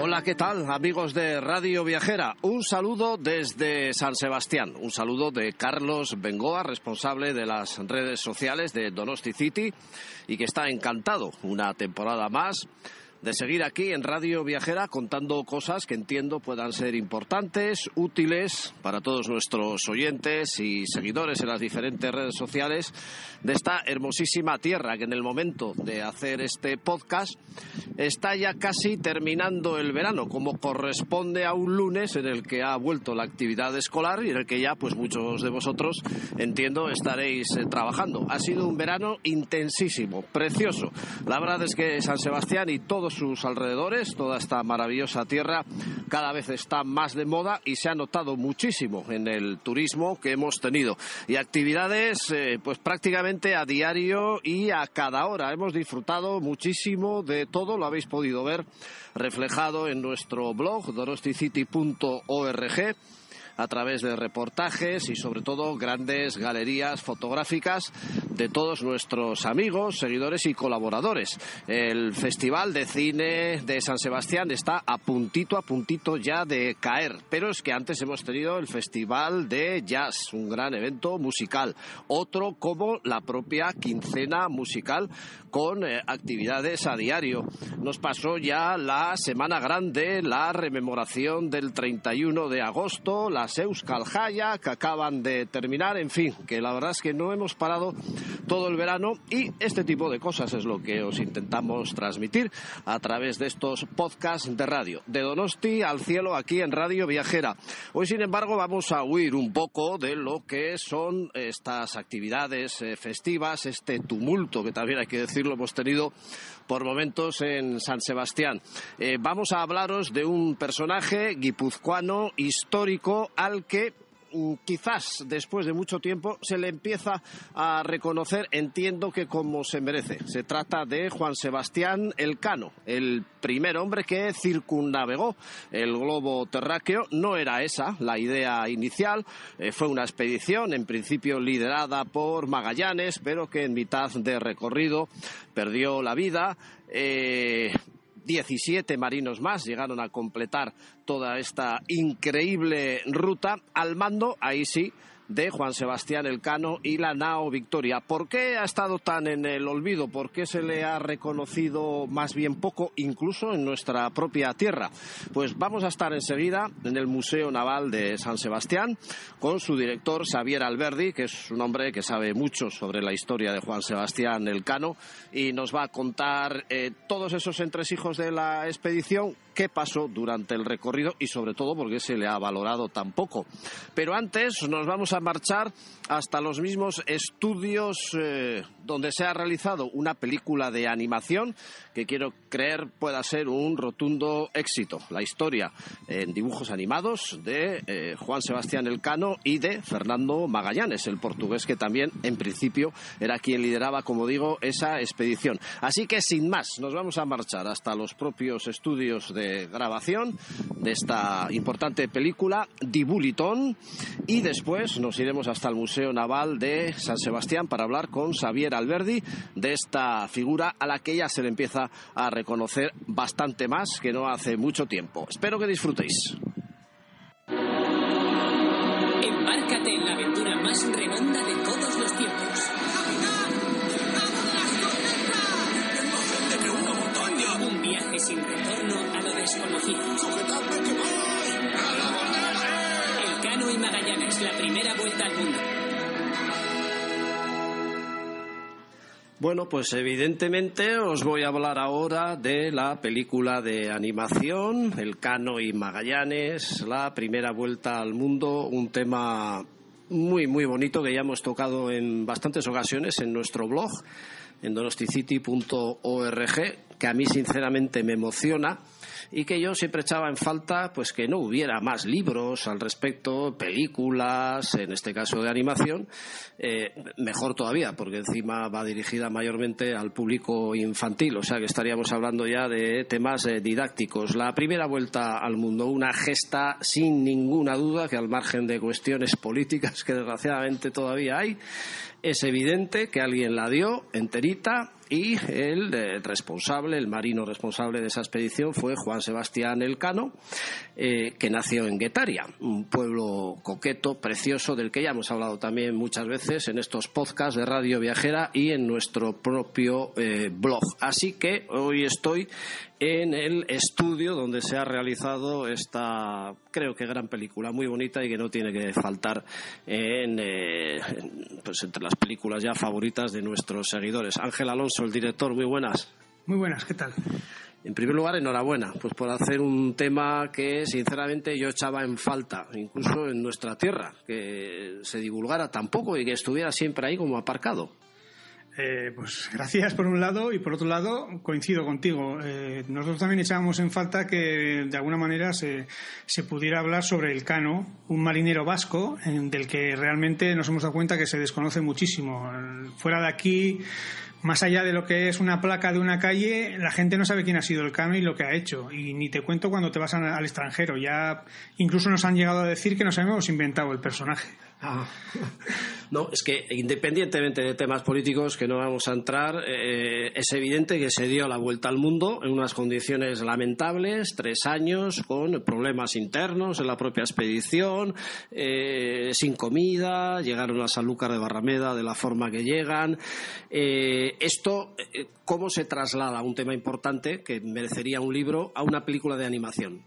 Hola, ¿qué tal amigos de Radio Viajera? Un saludo desde San Sebastián, un saludo de Carlos Bengoa, responsable de las redes sociales de Donosti City y que está encantado una temporada más de seguir aquí en Radio Viajera contando cosas que entiendo puedan ser importantes, útiles para todos nuestros oyentes y seguidores en las diferentes redes sociales de esta hermosísima tierra que en el momento de hacer este podcast está ya casi terminando el verano, como corresponde a un lunes en el que ha vuelto la actividad escolar y en el que ya pues muchos de vosotros entiendo estaréis eh, trabajando. Ha sido un verano intensísimo, precioso. La verdad es que San Sebastián y sus alrededores, toda esta maravillosa tierra, cada vez está más de moda y se ha notado muchísimo en el turismo que hemos tenido. Y actividades eh, pues prácticamente a diario y a cada hora. Hemos disfrutado muchísimo de todo, lo habéis podido ver reflejado en nuestro blog dorosticity.org a través de reportajes y sobre todo grandes galerías fotográficas de todos nuestros amigos, seguidores y colaboradores. El Festival de Cine de San Sebastián está a puntito, a puntito ya de caer, pero es que antes hemos tenido el Festival de Jazz, un gran evento musical, otro como la propia quincena musical con eh, actividades a diario. Nos pasó ya la Semana Grande, la rememoración del 31 de agosto, las Euskal Jaya que acaban de terminar, en fin, que la verdad es que no hemos parado todo el verano y este tipo de cosas es lo que os intentamos transmitir a través de estos podcasts de radio. De Donosti al cielo aquí en Radio Viajera. Hoy, sin embargo, vamos a huir un poco de lo que son estas actividades eh, festivas, este tumulto que también hay que decirlo hemos tenido por momentos en San Sebastián. Eh, vamos a hablaros de un personaje guipuzcoano histórico al que quizás después de mucho tiempo se le empieza a reconocer, entiendo que como se merece. Se trata de Juan Sebastián Elcano, el primer hombre que circunnavegó el globo terráqueo. No era esa la idea inicial, eh, fue una expedición en principio liderada por Magallanes, pero que en mitad de recorrido perdió la vida. Eh, 17 marinos más llegaron a completar toda esta increíble ruta. Al mando, ahí sí, de Juan Sebastián Elcano y la Nao Victoria. ¿Por qué ha estado tan en el olvido? ¿Por qué se le ha reconocido más bien poco, incluso en nuestra propia tierra? Pues vamos a estar enseguida en el Museo Naval de San Sebastián con su director Xavier Alberdi, que es un hombre que sabe mucho sobre la historia de Juan Sebastián Elcano y nos va a contar eh, todos esos entresijos de la expedición, qué pasó durante el recorrido y sobre todo por qué se le ha valorado tan poco. Pero antes nos vamos a marchar hasta los mismos estudios eh, donde se ha realizado una película de animación que quiero creer pueda ser un rotundo éxito. La historia en dibujos animados de eh, Juan Sebastián Elcano y de Fernando Magallanes, el portugués que también en principio era quien lideraba, como digo, esa expedición. Así que sin más, nos vamos a marchar hasta los propios estudios de grabación de esta importante película, Dibulitón. Y después nos iremos hasta el Museo Naval de San Sebastián para hablar con Xavier Alberdi de esta figura a la que ya se le empieza a reconocer bastante más que no hace mucho tiempo. Espero que disfrutéis. Embárcate en la aventura más redonda de todos los tiempos. El Cano y Magallanes, la primera vuelta al mundo. Bueno, pues evidentemente os voy a hablar ahora de la película de animación, El Cano y Magallanes, la primera vuelta al mundo, un tema muy, muy bonito que ya hemos tocado en bastantes ocasiones en nuestro blog, en donosticity.org, que a mí sinceramente me emociona y que yo siempre echaba en falta pues que no hubiera más libros al respecto, películas, en este caso de animación, eh, mejor todavía, porque encima va dirigida mayormente al público infantil, o sea que estaríamos hablando ya de temas eh, didácticos. La primera vuelta al mundo, una gesta sin ninguna duda que al margen de cuestiones políticas que desgraciadamente todavía hay, es evidente que alguien la dio enterita y el eh, responsable, el marino responsable de esa expedición fue Juan Sebastián Elcano, eh, que nació en Guetaria, un pueblo coqueto, precioso, del que ya hemos hablado también muchas veces en estos podcasts de Radio Viajera y en nuestro propio eh, blog. Así que hoy estoy en el estudio donde se ha realizado esta, creo que gran película, muy bonita y que no tiene que faltar en, pues entre las películas ya favoritas de nuestros seguidores. Ángel Alonso el director. Muy buenas. Muy buenas, ¿qué tal? En primer lugar, enhorabuena, pues por hacer un tema que sinceramente yo echaba en falta, incluso en nuestra tierra, que se divulgara tampoco y que estuviera siempre ahí como aparcado. Eh, pues gracias por un lado y por otro lado coincido contigo. Eh, nosotros también echábamos en falta que de alguna manera se, se pudiera hablar sobre el Cano, un marinero vasco del que realmente nos hemos dado cuenta que se desconoce muchísimo. Fuera de aquí más allá de lo que es una placa de una calle, la gente no sabe quién ha sido el Cano y lo que ha hecho. Y ni te cuento cuando te vas al extranjero. Ya incluso nos han llegado a decir que nos habíamos inventado el personaje. No, es que independientemente de temas políticos que no vamos a entrar, eh, es evidente que se dio la vuelta al mundo en unas condiciones lamentables, tres años, con problemas internos en la propia expedición, eh, sin comida, llegaron a Sanlúcar de Barrameda de la forma que llegan. Eh, esto, ¿cómo se traslada un tema importante que merecería un libro a una película de animación?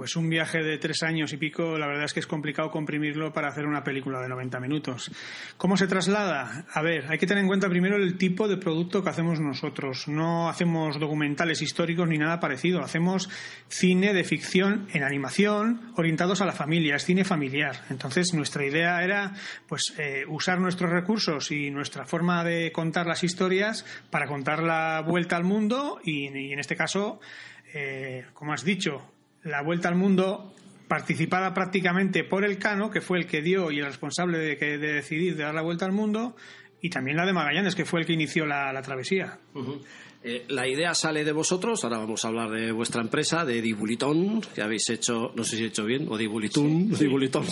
Pues un viaje de tres años y pico, la verdad es que es complicado comprimirlo para hacer una película de 90 minutos. ¿Cómo se traslada? A ver, hay que tener en cuenta primero el tipo de producto que hacemos nosotros. No hacemos documentales históricos ni nada parecido. Hacemos cine de ficción en animación orientados a la familia, es cine familiar. Entonces, nuestra idea era pues eh, usar nuestros recursos y nuestra forma de contar las historias para contar la vuelta al mundo y, en este caso, eh, como has dicho, la vuelta al mundo participada prácticamente por el Cano, que fue el que dio y el responsable de, que, de decidir de dar la vuelta al mundo, y también la de Magallanes, que fue el que inició la, travesía. Eh, la idea sale de vosotros, ahora vamos a hablar de vuestra empresa, de Dibulitón, que habéis hecho, no sé si he hecho bien, o Dibulitún, Dibulitón.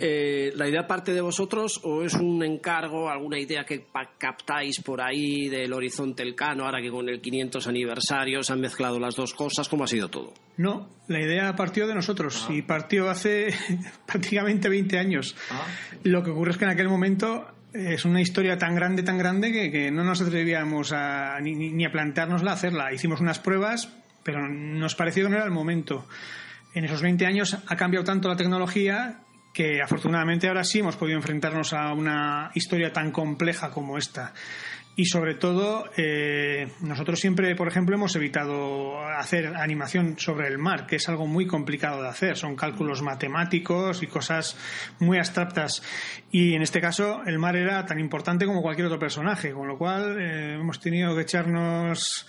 Eh, ¿La idea parte de vosotros o es un encargo, alguna idea que captáis por ahí del horizonte elcano, ahora que con el 500 aniversario se han mezclado las dos cosas? ¿Cómo ha sido todo? No, la idea partió de nosotros ah. y partió hace prácticamente 20 años. Ah. Lo que ocurre es que en aquel momento es una historia tan grande, tan grande que, no nos atrevíamos a, ni, a planteárnosla hacerla. Hicimos unas pruebas, pero nos pareció que no era el momento. En esos 20 años ha cambiado tanto la tecnología que afortunadamente ahora sí hemos podido enfrentarnos a una historia tan compleja como esta. Y sobre todo, eh, nosotros siempre, por ejemplo, hemos evitado hacer animación sobre el mar, que es algo muy complicado de hacer. Son cálculos matemáticos y cosas muy abstractas. Y en este caso, el mar era tan importante como cualquier otro personaje, con lo cual eh, hemos tenido que echarnos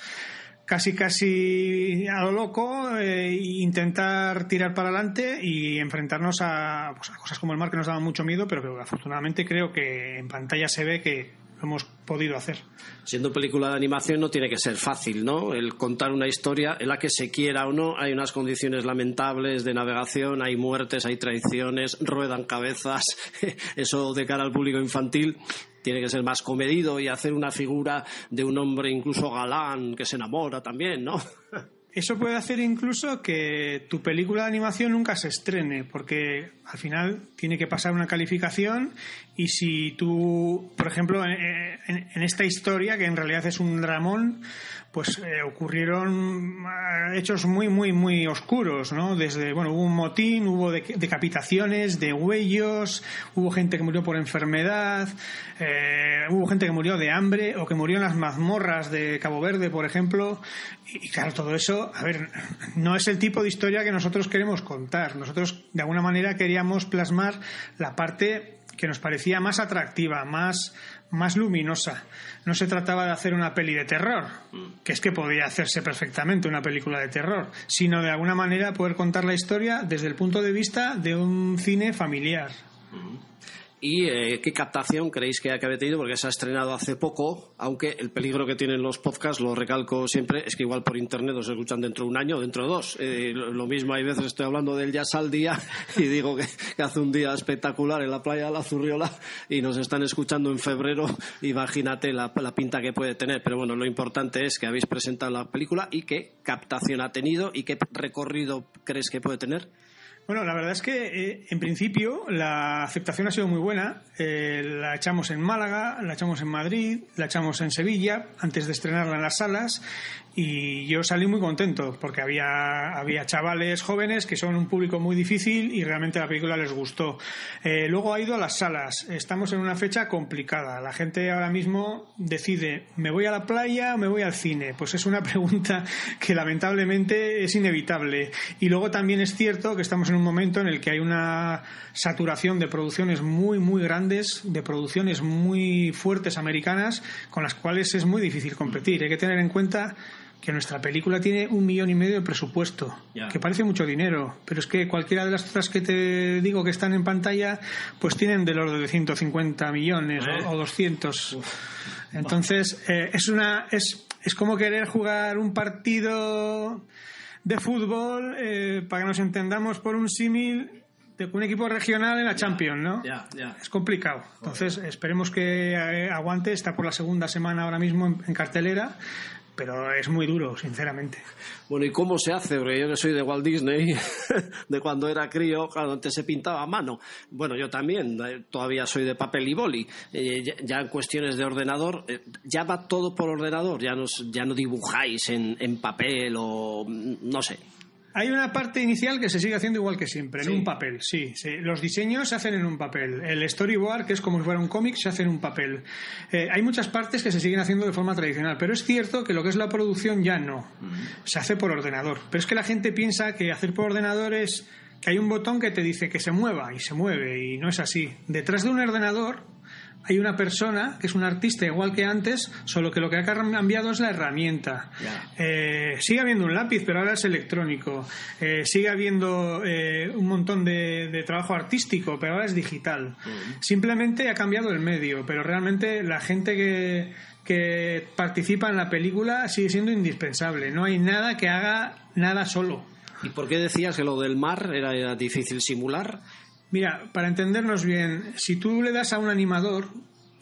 casi casi a lo loco e intentar tirar para adelante y enfrentarnos a, pues, cosas como el mar que nos daban mucho miedo, pero que afortunadamente creo que en pantalla se ve que hemos podido hacer. Siendo película de animación no tiene que ser fácil, ¿no? El contar una historia en la que se quiera o no, hay unas condiciones lamentables de navegación, hay muertes, hay traiciones, ruedan cabezas, eso de cara al público infantil tiene que ser más comedido y hacer una figura de un hombre incluso galán que se enamora también, ¿no? Eso puede hacer incluso que tu película de animación nunca se estrene, porque al final tiene que pasar una calificación y si tú, por ejemplo, en, esta historia, que en realidad es un dramón, pues eh, ocurrieron eh, hechos muy, muy, muy oscuros, ¿no? Desde, bueno, hubo un motín, hubo decapitaciones, degüellos, hubo gente que murió por enfermedad, eh, hubo gente que murió de hambre o que murió en las mazmorras de Cabo Verde, por ejemplo. Y, claro, todo eso, a ver, no es el tipo de historia que nosotros queremos contar. Nosotros, de alguna manera, queríamos plasmar la parte que nos parecía más atractiva, más más luminosa. No se trataba de hacer una peli de terror, que es que podía hacerse perfectamente una película de terror, sino de alguna manera poder contar la historia desde el punto de vista de un cine familiar. ¿Y eh, qué captación creéis que ha tenido? Porque se ha estrenado hace poco, aunque el peligro que tienen los podcasts, lo recalco siempre, es que igual por internet os escuchan dentro de un año dentro de dos. Eh, lo mismo hay veces estoy hablando del jazz al día y digo que, hace un día espectacular en la playa de la Zurriola y nos están escuchando en febrero. Imagínate la pinta que puede tener. Pero bueno, lo importante es que habéis presentado la película y qué captación ha tenido y qué recorrido crees que puede tener. Bueno, la verdad es que eh, en principio la aceptación ha sido muy buena. Eh, la echamos en Málaga, la echamos en Madrid, la echamos en Sevilla antes de estrenarla en las salas y yo salí muy contento porque había, había chavales jóvenes que son un público muy difícil y realmente la película les gustó. Eh, luego ha ido a las salas. Estamos en una fecha complicada. La gente ahora mismo decide, ¿me voy a la playa o me voy al cine? Pues es una pregunta que lamentablemente es inevitable. Y luego también es cierto que estamos en un momento en el que hay una saturación de producciones muy, muy grandes, de producciones muy fuertes americanas, con las cuales es muy difícil competir. Hay que tener en cuenta que nuestra película tiene un millón y medio de presupuesto, que parece mucho dinero, pero es que cualquiera de las otras que te digo que están en pantalla, pues tienen del orden de 150 millones o, 200. Eh. Entonces, eh, es, una, es, es como querer jugar un partido de fútbol, eh, para que nos entendamos por un símil, de un equipo regional en la Champions, ¿no? Es complicado. Entonces, esperemos que aguante. Está por la segunda semana ahora mismo en cartelera pero es muy duro, sinceramente. Bueno, ¿y cómo se hace? Porque yo que soy de Walt Disney, de cuando era crío, claro, antes se pintaba a mano. Bueno, yo también, eh, todavía soy de papel y boli. Eh, ya en cuestiones de ordenador, eh, ya va todo por ordenador, ya no, ya no dibujáis en, en papel o mm, no sé. Hay una parte inicial que se sigue haciendo igual que siempre, en un papel, sí, Los diseños se hacen en un papel. El storyboard, que es como si fuera un cómic, se hace en un papel. Eh, hay muchas partes que se siguen haciendo de forma tradicional, pero es cierto que lo que es la producción ya no. Se hace por ordenador. Pero es que la gente piensa que hacer por ordenador es que hay un botón que te dice que se mueva y se mueve, y no es así. Detrás de un ordenador hay una persona que es un artista igual que antes, solo que lo que ha cambiado es la herramienta. Eh, sigue habiendo un lápiz, pero ahora es electrónico. Eh, sigue habiendo eh, un montón de, trabajo artístico, pero ahora es digital. Simplemente ha cambiado el medio, pero realmente la gente que, que participa en la película sigue siendo indispensable. No hay nada que haga nada solo. ¿Y por qué decías que lo del mar era difícil simular? Mira, para entendernos bien, si tú le das a un animador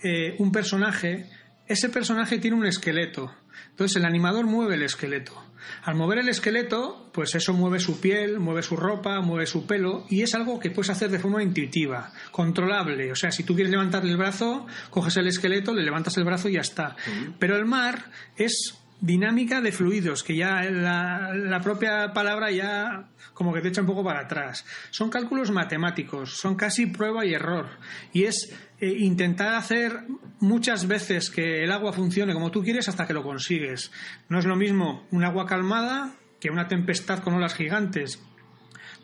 eh, un personaje, ese personaje tiene un esqueleto. Entonces el animador mueve el esqueleto. Al mover el esqueleto, pues eso mueve su piel, mueve su ropa, mueve su pelo y es algo que puedes hacer de forma intuitiva, controlable. O sea, si tú quieres levantar el brazo, coges el esqueleto, le levantas el brazo y ya está. Pero el mar es dinámica de fluidos, que ya la, propia palabra ya como que te echa un poco para atrás. Son cálculos matemáticos, son casi prueba y error. Y es eh, intentar hacer muchas veces que el agua funcione como tú quieres hasta que lo consigues. No es lo mismo un agua calmada que una tempestad con olas gigantes.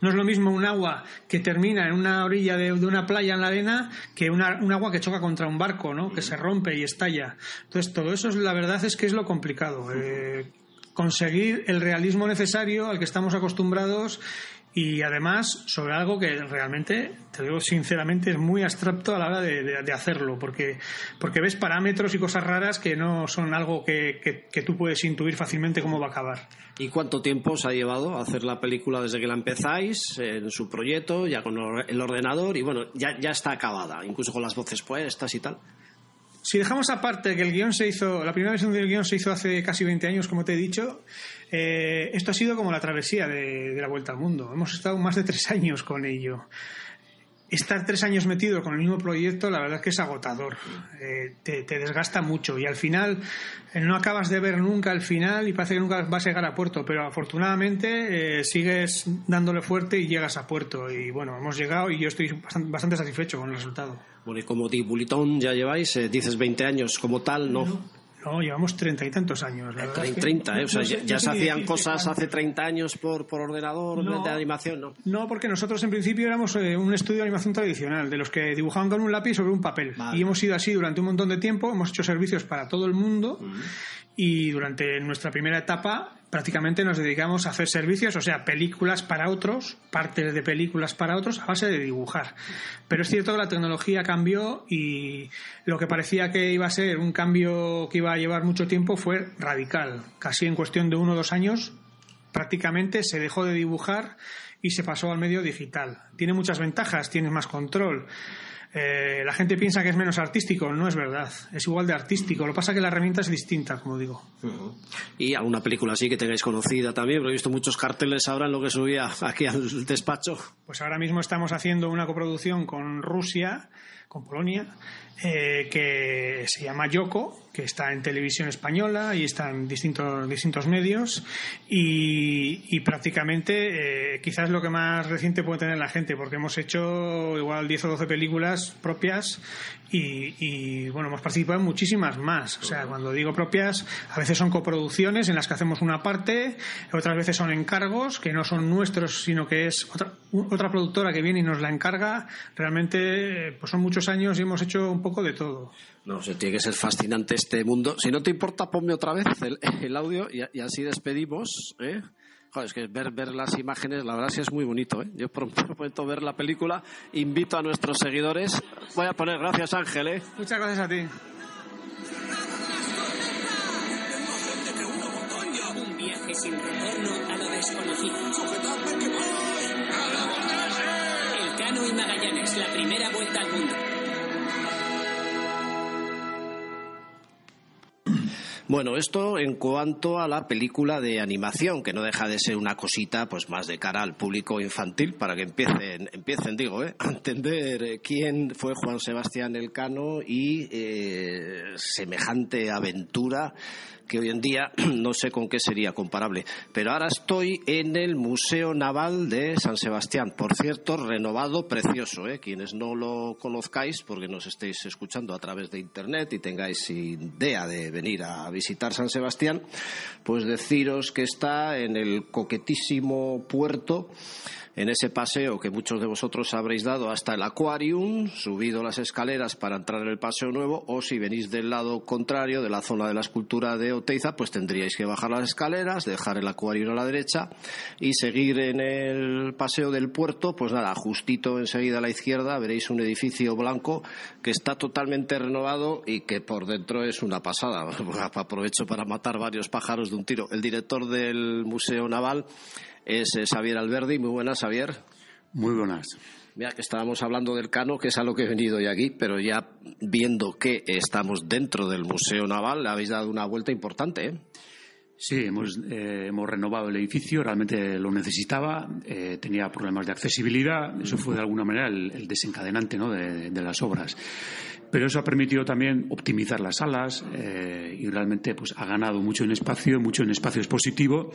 No es lo mismo un agua que termina en una orilla de, una playa en la arena que un agua que choca contra un barco, ¿no? que se rompe y estalla. Entonces, todo eso, la verdad es que es lo complicado. Eh, conseguir el realismo necesario al que estamos acostumbrados y además sobre algo que realmente, te digo sinceramente, es muy abstracto a la hora de, hacerlo, porque, porque ves parámetros y cosas raras que no son algo que, que, tú puedes intuir fácilmente cómo va a acabar. ¿Y cuánto tiempo os ha llevado a hacer la película desde que la empezáis, en su proyecto, ya con el ordenador? Y bueno, ya, ya está acabada, incluso con las voces puestas y tal. si dejamos aparte que el guion se hizo, la primera versión del guion se hizo hace casi 20 años, como te he dicho, eh, esto ha sido como la travesía de, de la vuelta al mundo. Hemos estado más de tres años con ello estar tres años metido con el mismo proyecto, la verdad es que es agotador. Eh, te, desgasta mucho y al final eh, no acabas de ver nunca el final y parece que nunca vas a llegar a puerto, pero afortunadamente eh, sigues dándole fuerte y llegas a puerto. Y bueno, hemos llegado y yo estoy bastante, satisfecho con el resultado. Bueno, y como Tibulitón ya lleváis, dices 20 años como tal, ¿no? No, llevamos treinta y tantos años. La 30, ¿eh? O sea, ya, se hacían cosas hace 30 años por, por ordenador de animación, ¿no? No, porque nosotros en principio éramos eh, un estudio de animación tradicional, de los que dibujaban con un lápiz sobre un papel. Y hemos sido así durante un montón de tiempo, hemos hecho servicios para todo el mundo y durante nuestra primera etapa prácticamente nos dedicamos a hacer servicios, o sea, películas para otros, partes de películas para otros, a base de dibujar. Pero es cierto que la tecnología cambió y lo que parecía que iba a ser un cambio que iba a llevar mucho tiempo fue radical. Casi en cuestión de uno o dos años, prácticamente se dejó de dibujar y se pasó al medio digital. Tiene muchas ventajas, tiene más control eh, la gente piensa que es menos artístico, no es verdad, es igual de artístico. Lo que pasa es que la herramienta es distinta, como digo. ¿Y alguna película así que tengáis conocida también? Porque he visto muchos carteles ahora en lo que subía aquí al despacho. Pues ahora mismo estamos haciendo una coproducción con Rusia, con Polonia, eh, que se llama Yoko, que está en televisión española y está en distintos, distintos medios y, prácticamente eh, quizás lo que más reciente puede tener la gente, porque hemos hecho igual 10 o 12 películas propias y, bueno, hemos participado en muchísimas más. O sea, cuando digo propias, a veces son coproducciones en las que hacemos una parte, otras veces son encargos que no son nuestros, sino que es otra, otra productora que viene y nos la encarga. Realmente, pues son muchos años y hemos hecho un poco de todo. No sé, tiene que ser fascinante este mundo. Si no te importa, ponme otra vez el, audio y, así despedimos. ¿eh? Joder, es que ver, ver las imágenes, la verdad sí es muy bonito. ¿eh? Yo prometo ver la película. Invito a nuestros seguidores. Voy a poner gracias, Ángel. ¿eh? Muchas gracias a ti. Un viaje sin retorno a lo desconocido. El Cano y Magallanes, la primera vuelta al mundo. Bueno, esto en cuanto a la película de animación, que no deja de ser una cosita pues más de cara al público infantil para que empiecen, empiecen digo, ¿eh? a entender eh, quién fue Juan Sebastián Elcano y eh, semejante aventura que hoy en día no sé con qué sería comparable. Pero ahora estoy en el Museo Naval de San Sebastián, por cierto, renovado, precioso. ¿eh? Quienes no lo conozcáis, porque nos estéis escuchando a través de Internet y tengáis idea de venir a visitar San Sebastián, pues deciros que está en el coquetísimo puerto en ese paseo que muchos de vosotros habréis dado hasta el Aquarium, subido las escaleras para entrar en el paseo nuevo, o si venís del lado contrario, de la zona de la escultura de Oteiza, pues tendríais que bajar las escaleras, dejar el Aquarium a la derecha y seguir en el paseo del puerto, pues nada, justito enseguida a la izquierda veréis un edificio blanco que está totalmente renovado y que por dentro es una pasada. Aprovecho para matar varios pájaros de un tiro. El director del Museo Naval es eh, Xavier Alberdi. Muy buenas, Xavier. Muy buenas. Mira, que estábamos hablando del Cano, que es a lo que he venido hoy aquí, pero ya viendo que estamos dentro del Museo Naval, le habéis dado una vuelta importante, ¿eh? Sí, hemos, eh, hemos renovado el edificio, realmente lo necesitaba, tenía problemas de accesibilidad, eso fue de alguna manera el, desencadenante ¿no? de, las obras. Pero eso ha permitido también optimizar las salas y realmente pues, ha ganado mucho en espacio, mucho en espacio expositivo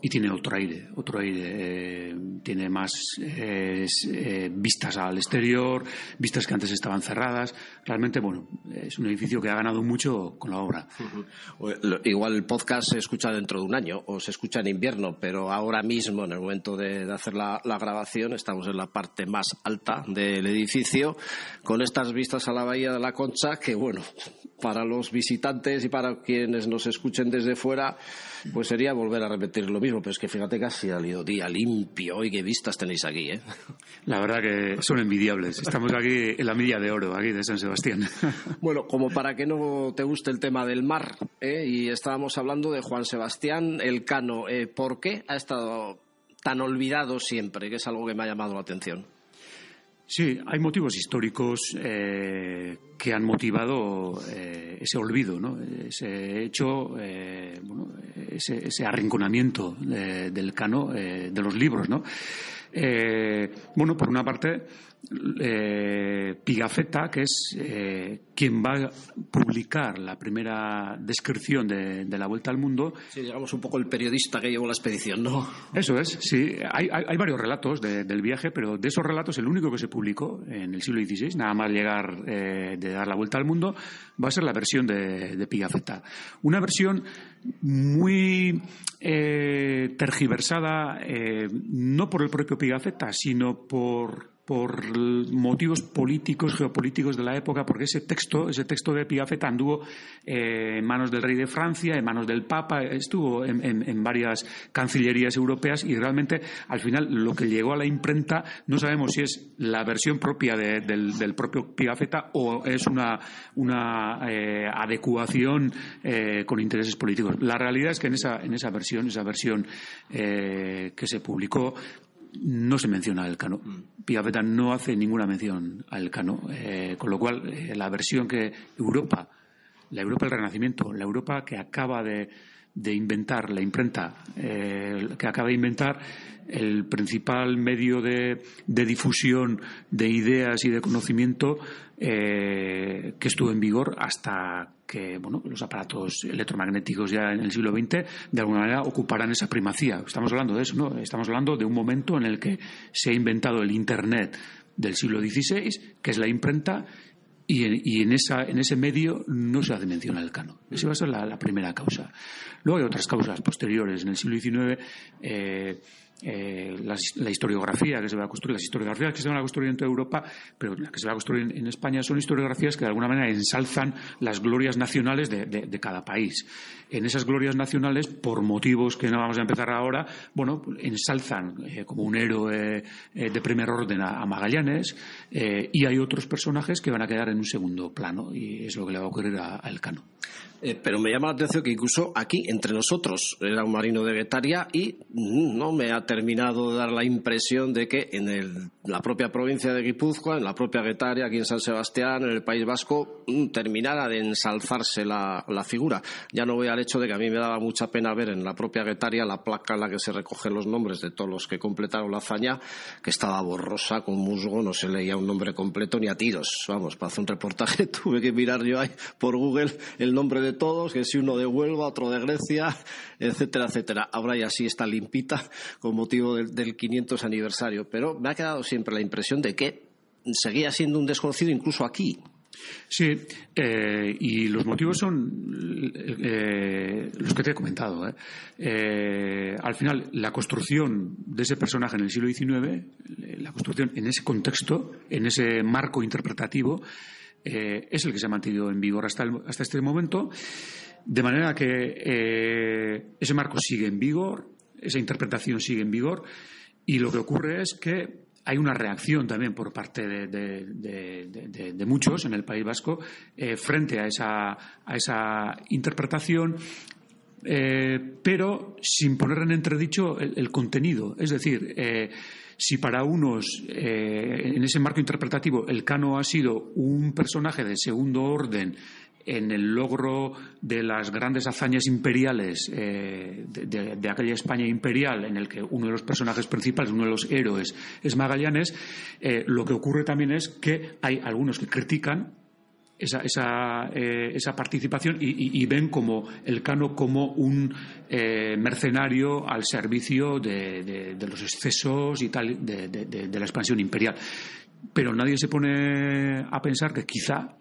y tiene otro aire, otro aire. Eh, tiene más eh, vistas al exterior, vistas que antes estaban cerradas. Realmente, bueno, es un edificio que ha ganado mucho con la obra. Igual el podcast se escucha dentro de un año o se escucha en invierno, pero ahora mismo, en el momento de, hacer la, grabación, estamos en la parte más alta del edificio con estas vistas a la Bahía de la Concha que, bueno, para los visitantes y para quienes nos escuchen desde fuera, pues sería volver a repetir lo mismo. Pero es que fíjate que ha salido día limpio y qué vistas tenéis aquí, ¿eh? La verdad que son envidiables. Estamos aquí en la milla de oro, aquí de San Sebastián. Bueno, como para que no te guste el tema del mar, ¿eh? y estábamos hablando de Juan Sebastián Elcano. Eh, ¿Por qué ha estado tan olvidado siempre? Que es algo que me ha llamado la atención. Sí, hay motivos históricos eh, que han motivado eh, ese olvido, ¿no? ese hecho, eh, bueno, ese, arrinconamiento del cano de los libros. ¿no? bueno, por una parte, eh, Pigafetta, que es eh, quien va a publicar la primera descripción de, la Vuelta al Mundo. Sí, digamos un poco el periodista que llevó la expedición, ¿no? Eso es, sí. Hay, varios relatos del viaje, pero de esos relatos el único que se publicó en el siglo XVI, nada más llegar eh, de dar la Vuelta al Mundo, va a ser la versión de, de Pigafetta. Una versión muy tergiversada, no por el propio Pigafetta, sino por por motivos políticos, geopolíticos de la época, porque ese texto, ese texto de Pigafetta anduvo eh, en manos del rey de Francia, en manos del Papa, estuvo en, varias cancillerías europeas y realmente al final lo que llegó a la imprenta no sabemos si es la versión propia del, propio Pigafetta o es una, eh, adecuación eh, con intereses políticos. La realidad es que en esa, en esa versión, esa versión que se publicó, no se menciona el Cano. Mm. Pigafetta no hace ninguna mención al Cano, eh, con lo cual eh, la versión que Europa, la Europa del Renacimiento, la Europa que acaba de, inventar la imprenta, eh, que acaba de inventar el principal medio de, difusión de ideas y de conocimiento que estuvo en vigor hasta que bueno, los aparatos electromagnéticos ya en el siglo XX de alguna manera ocuparán esa primacía. Estamos hablando de eso, ¿no? Estamos hablando de un momento en el que se ha inventado el Internet del siglo XVI, que es la imprenta, y en, esa, en ese medio no se hace mención al cano. Esa va a ser la, primera causa. Luego hay otras causas posteriores. En el siglo XIX eh, la, historiografía que se va a construir, las historiografías que se van a construir en toda Europa, pero las que se va a construir en, España son historiografías que de alguna manera ensalzan las glorias nacionales de, cada país. En esas glorias nacionales, por motivos que no vamos a empezar ahora, bueno, ensalzan eh, como un héroe eh, de primer orden a, Magallanes y hay otros personajes que van a quedar en un segundo plano y es lo que le va a ocurrir a, a Elcano. Eh, pero me llama la atención que incluso aquí, entre nosotros, era un marino de Guetaria y mm, no me ha terminado de dar la impresión de que en la propia provincia de Guipúzcoa, en la propia Guetaria, aquí en San Sebastián, en el País Vasco, mm, terminara de ensalzarse la, figura. Ya no voy al hecho de que a mí me daba mucha pena ver en la propia Guetaria la placa en la que se recogen los nombres de todos los que completaron la hazaña, que estaba borrosa, con musgo, no se leía un nombre completo ni a tiros. Vamos, para hacer un reportaje tuve que mirar yo ahí por Google el nombre de de todos, que si uno de Huelva, otro de Grecia, etcétera, etcétera. Ahora ya sí está limpita con motivo del, 500 aniversario. Pero me ha quedado siempre la impresión de que seguía siendo un desconocido incluso aquí. Sí, eh, y los motivos son eh, los que te he comentado. ¿eh? al final, la construcción de ese personaje en el siglo XIX, la construcción en ese contexto, en ese marco interpretativo, eh, es el que se ha mantenido en vigor hasta, hasta este momento, de manera que eh, ese marco sigue en vigor, esa interpretación sigue en vigor, y lo que ocurre es que hay una reacción también por parte de, muchos en el País Vasco eh, frente a esa, a esa interpretación pero sin poner en entredicho el, contenido. Es decir, si para unos, eh, en ese marco interpretativo, el Cano ha sido un personaje de segundo orden en el logro de las grandes hazañas imperiales eh, de, aquella España imperial, en el que uno de los personajes principales, uno de los héroes, es Magallanes, eh, lo que ocurre también es que hay algunos que critican esa, esa, eh, esa participación y, ven como el Cano como un eh, mercenario al servicio de, los excesos y tal de, la expansión imperial. Pero nadie se pone a pensar que quizá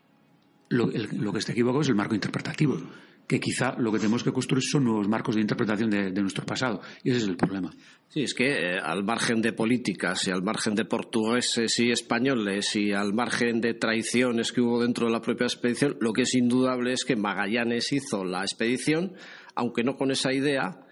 lo, lo que está equivocado es el marco interpretativo que quizá lo que tenemos que construir son nuevos marcos de interpretación de, nuestro pasado. Y ese es el problema. Sí, es que eh, al margen de políticas y al margen de portugueses y españoles y al margen de traiciones que hubo dentro de la propia expedición, lo que es indudable es que Magallanes hizo la expedición, aunque no con esa idea,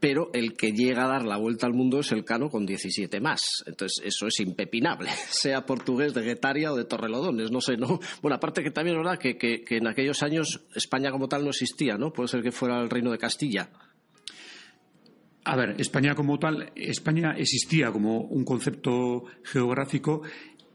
pero el que llega a dar la vuelta al mundo es el Cano con 17 más. Entonces, eso es impepinable, sea portugués de Guetaria o de Torrelodones, no sé, ¿no? Bueno, aparte que también es verdad que, que, en aquellos años España como tal no existía, ¿no? Puede ser que fuera el reino de Castilla. A ver, España como tal, España existía como un concepto geográfico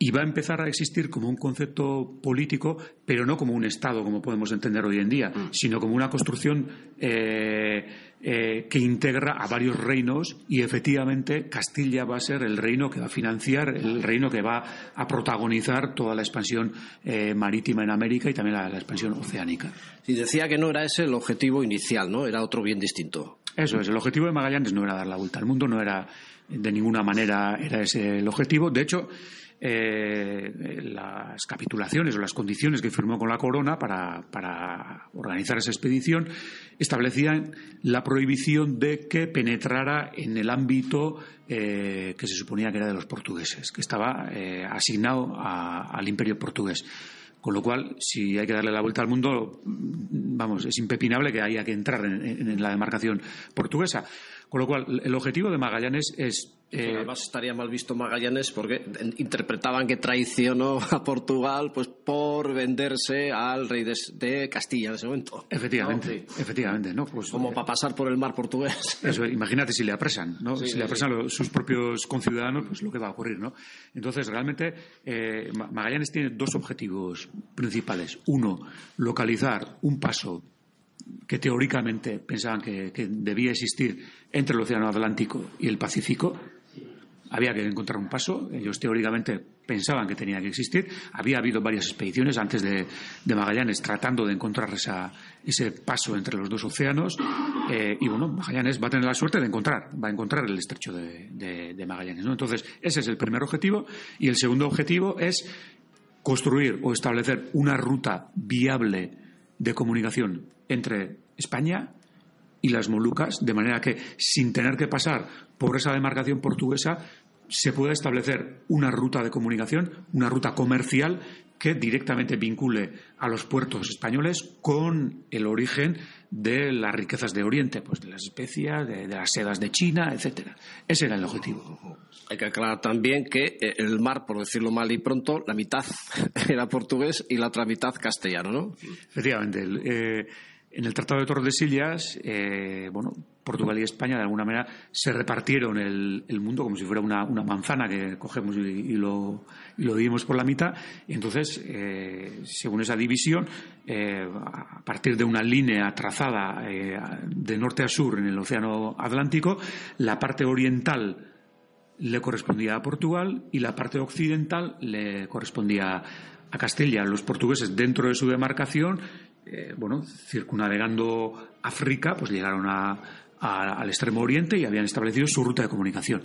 y va a empezar a existir como un concepto político, pero no como un Estado, como podemos entender hoy en día, mm. sino como una construcción eh, eh, que integra a varios reinos y efectivamente Castilla va a ser el reino que va a financiar, el reino que va a protagonizar toda la expansión eh, marítima en América y también la, la expansión oceánica. Y decía que no era ese el objetivo inicial, ¿no? Era otro bien distinto. Eso es, el objetivo de Magallanes no era dar la vuelta al mundo, no era de ninguna manera era ese el objetivo. De hecho, eh, las capitulaciones o las condiciones que firmó con la corona para, organizar esa expedición establecían la prohibición de que penetrara en el ámbito eh, que se suponía que era de los portugueses, que estaba eh, asignado al imperio portugués. Con lo cual, si hay que darle la vuelta al mundo, vamos, es impepinable que haya que entrar en la demarcación portuguesa. Con lo cual, el objetivo de Magallanes es eh, además estaría mal visto Magallanes porque interpretaban que traicionó a Portugal pues por venderse al rey de, Castilla en ese momento. Efectivamente, efectivamente, ¿no? Pues, Como eh, para pasar por el mar portugués. Eso, imagínate si le apresan, ¿no? si le apresan sus propios conciudadanos, pues lo que va a ocurrir, ¿no? Entonces, realmente, eh, Magallanes tiene dos objetivos principales. Uno, localizar un paso que teóricamente pensaban que debía existir entre el Océano Atlántico y el Pacífico, había que encontrar un paso. Ellos teóricamente pensaban que tenía que existir. Había habido varias expediciones antes de, Magallanes tratando de encontrar ese paso entre los dos océanos. Eh, y bueno, Magallanes va a tener la suerte de encontrar, va a encontrar el estrecho de, Magallanes. Entonces, ese es el primer objetivo. Y el segundo objetivo es construir o establecer una ruta viable de comunicación entre España y las Molucas, de manera que sin tener que pasar por esa demarcación portuguesa se pueda establecer una ruta de comunicación, una ruta comercial que directamente vincule a los puertos españoles con el origen de las riquezas de Oriente, pues de las especias, de, las sedas de China, etcétera. Ese era el objetivo. Hay que aclarar también que eh, el mar, por decirlo mal y pronto, la mitad era portugués y la otra mitad castellano, ¿no? Efectivamente. Eh, en el Tratado de Tordesillas, eh, bueno, Portugal y España de alguna manera se repartieron el, mundo como si fuera una, manzana que cogemos y, lo, y, dividimos por la mitad. Y entonces, eh, según esa división, eh, a partir de una línea trazada de norte a sur en el Océano Atlántico, la parte oriental le correspondía a Portugal y la parte occidental le correspondía a Castilla. Los portugueses, dentro de su demarcación, eh, bueno, circunnavegando África, pues llegaron al extremo oriente y habían establecido su ruta de comunicación.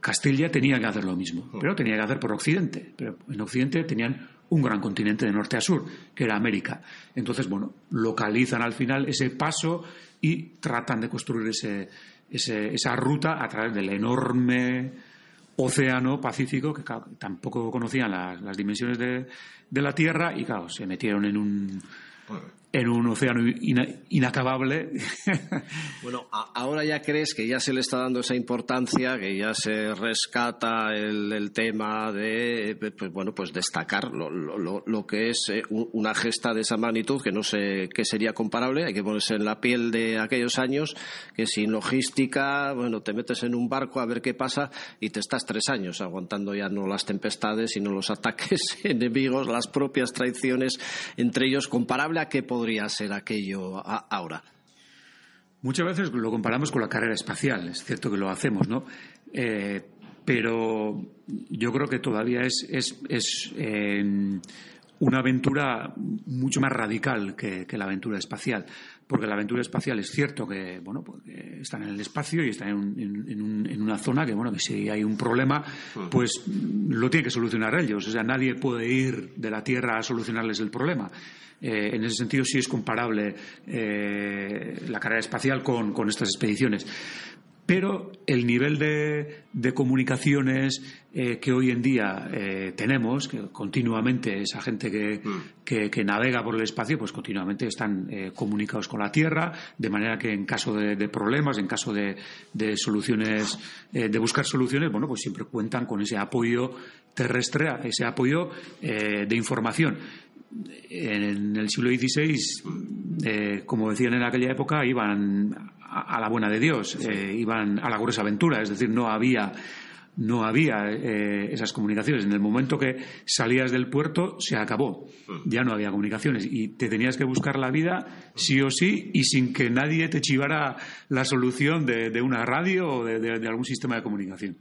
Castilla tenía que hacer lo mismo, pero tenía que hacer por Occidente. Pero en Occidente tenían un gran continente de norte a sur, que era América. Entonces, bueno, localizan al final ese paso y tratan de construir ese, esa ruta a través del enorme océano Pacífico, que tampoco conocían las, dimensiones de, de, la Tierra y, claro, se metieron en un, en un océano inacabable. Bueno, ahora ya crees que ya se le está dando esa importancia, que ya se rescata el, tema de, pues, bueno, pues destacar lo, que es eh, una gesta de esa magnitud, que no sé qué sería comparable, hay que ponerse en la piel de aquellos años, que sin logística, bueno, te metes en un barco a ver qué pasa y te estás tres años aguantando ya no las tempestades, sino los ataques enemigos, las propias traiciones entre ellos, comparable a qué podría ser aquello ahora? Muchas veces lo comparamos con la carrera espacial, es cierto que lo hacemos, ¿no? Eh, pero yo creo que todavía es, es, eh, una aventura mucho más radical que, la aventura espacial. Porque la aventura espacial es cierto que, bueno, pues están en el espacio y están en, una zona que, bueno, que si hay un problema, pues lo tiene que solucionar ellos. O sea, nadie puede ir de la Tierra a solucionarles el problema. Eh, en ese sentido sí es comparable eh, la carrera espacial con, estas expediciones pero el nivel de, comunicaciones eh, que hoy en día tenemos, que continuamente esa gente mm. que, navega por el espacio, pues continuamente están comunicados con la Tierra, de manera que en caso de, problemas, en caso de, de soluciones, de buscar soluciones, bueno, pues siempre cuentan con ese apoyo terrestre, ese apoyo de información en el siglo XVI, eh, como decían en aquella época, iban a, la buena de Dios, eh, iban a la gruesa aventura, es decir, no había no había eh, esas comunicaciones. En el momento que salías del puerto, se acabó. Ya no había comunicaciones y te tenías que buscar la vida sí o sí y sin que nadie te chivara la solución de, una radio o de algún sistema de comunicación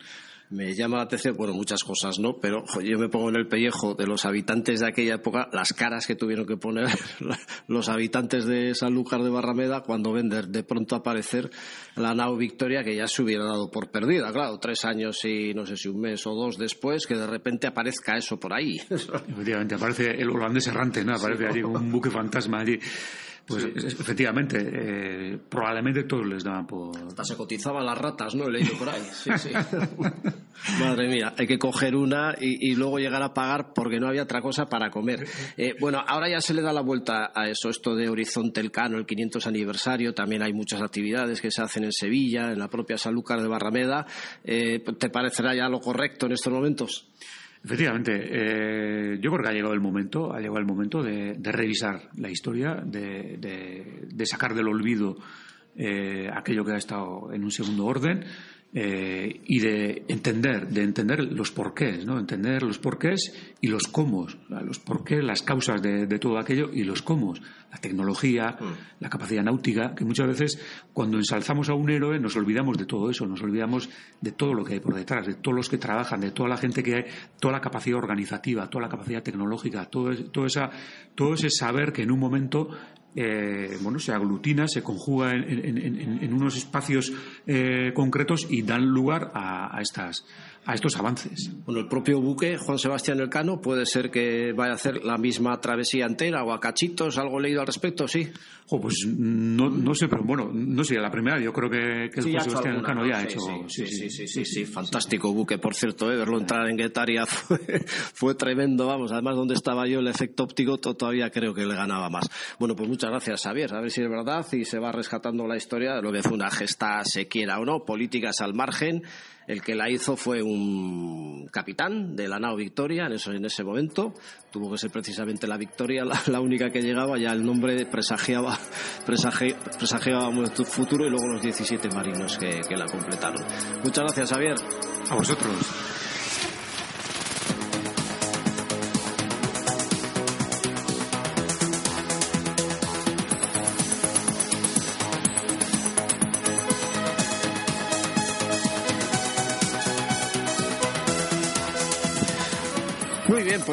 me llama la atención, bueno, muchas cosas, ¿no? Pero yo me pongo en el pellejo de los habitantes de aquella época, las caras que tuvieron que poner los habitantes de Sanlúcar de Barrameda cuando ven de, pronto aparecer la nao Victoria, que ya se hubiera dado por perdida, claro, tres años y no sé si un mes o dos después, que de repente aparezca eso por ahí. Efectivamente, aparece el holandés errante, ¿no? Aparece allí un buque fantasma allí. Pues efectivamente, eh, probablemente todos les daban por. Hasta se cotizaban las ratas, ¿no? He leído por ahí. Sí, sí. Madre mía, hay que coger una y, luego llegar a pagar porque no había otra cosa para comer. Eh, bueno, ahora ya se le da la vuelta a eso, esto de Horizonte Elcano, el 500 aniversario. También hay muchas actividades que se hacen en Sevilla, en la propia Sanlúcar de Barrameda. Eh, ¿Te parecerá ya lo correcto en estos momentos? Efectivamente, eh, yo creo que ha llegado el momento, ha llegado el momento de, revisar la historia, de, sacar del olvido eh, aquello que ha estado en un segundo orden eh, y de entender, de entender los porqués, ¿no? Entender los porqués y los cómo, los porqués, las causas de, todo aquello y los cómo, la tecnología, mm. la capacidad náutica, que muchas veces cuando ensalzamos a un héroe nos olvidamos de todo eso, nos olvidamos de todo lo que hay por detrás, de todos los que trabajan, de toda la gente que hay, toda la capacidad organizativa, toda la capacidad tecnológica, todo, todo, esa, todo ese saber que en un momento eh, bueno, se aglutina, se conjuga en, unos espacios eh, concretos y dan lugar a, estas, a estos avances. Bueno, el propio buque, Juan Sebastián Elcano, puede ser que vaya a hacer la misma travesía entera o a cachitos, algo leído al respecto, sí. pues no, no sé, pero bueno, no sé, la primera yo creo que, que Juan Sebastián Elcano ya ha hecho. Sí sí sí, sí, fantástico buque, por cierto, ¿eh? verlo entrar en Guetaria fue, fue tremendo, vamos, además donde estaba yo el efecto óptico todavía creo que le ganaba más. Bueno, pues muchas gracias, Xavier, a ver si es verdad y se va rescatando la historia de lo que fue una gesta, se quiera o no, políticas al margen el que la hizo fue un capitán de la nao Victoria en, en ese momento. Tuvo que ser precisamente la Victoria la, única que llegaba. Ya el nombre presagiaba, presagiaba un futuro y luego los 17 marinos que, que la completaron. Muchas gracias, Javier. A vosotros.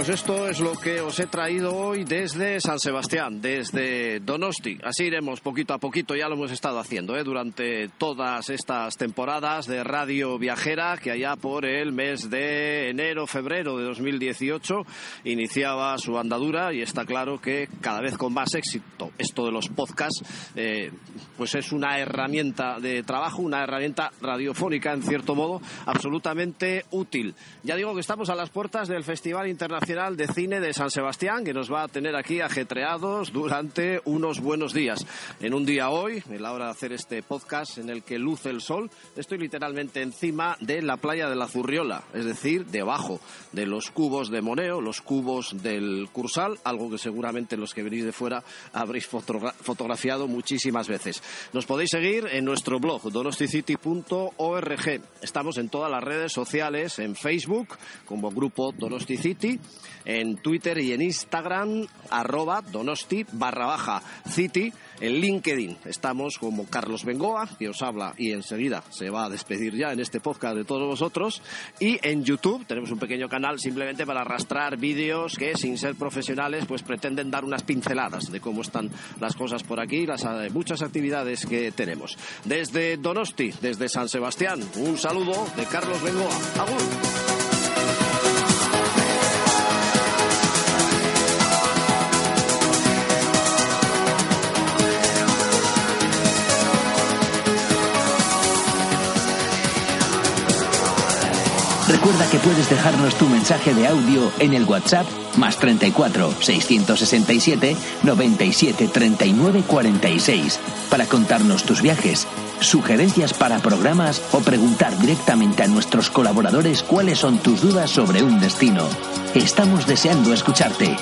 Pues esto es lo que os he traído hoy desde San Sebastián, desde Donosti. Así iremos poquito a poquito, ya lo hemos estado haciendo ¿eh? durante todas estas temporadas de Radio Viajera, que allá por el mes de enero, febrero de 2018 iniciaba su andadura y está claro que cada vez con más éxito. Esto de los podcasts, eh, pues es una herramienta de trabajo, una herramienta radiofónica, en cierto modo, absolutamente útil. Ya digo que estamos a las puertas del Festival Internacional De Cine de San Sebastián, que nos va a tener aquí ajetreados durante unos buenos días. En un día hoy, en la hora de hacer este podcast en el que luce el sol, estoy literalmente encima de la playa de la Zurriola, es decir, debajo de los cubos de Moneo, los cubos del Cursal, algo que seguramente los que venís de fuera habréis fotografiado muchísimas veces. Nos podéis seguir en nuestro blog donosticity.org. Estamos en todas las redes sociales, en Facebook como grupo Donosticity en Twitter y en Instagram, arroba donosti barra baja city. En LinkedIn estamos como Carlos Bengoa, que os habla y enseguida se va a despedir ya en este podcast de todos vosotros. Y en YouTube tenemos un pequeño canal simplemente para arrastrar vídeos que sin ser profesionales pues pretenden dar unas pinceladas de cómo están las cosas por aquí, las eh, muchas actividades que tenemos. Desde Donosti, desde San Sebastián, un saludo de Carlos Bengoa. ¡Agur! Recuerda que puedes dejarnos tu mensaje de audio en el WhatsApp más 34 667 97 39 46 para contarnos tus viajes, sugerencias para programas o preguntar directamente a nuestros colaboradores cuáles son tus dudas sobre un destino. Estamos deseando escucharte.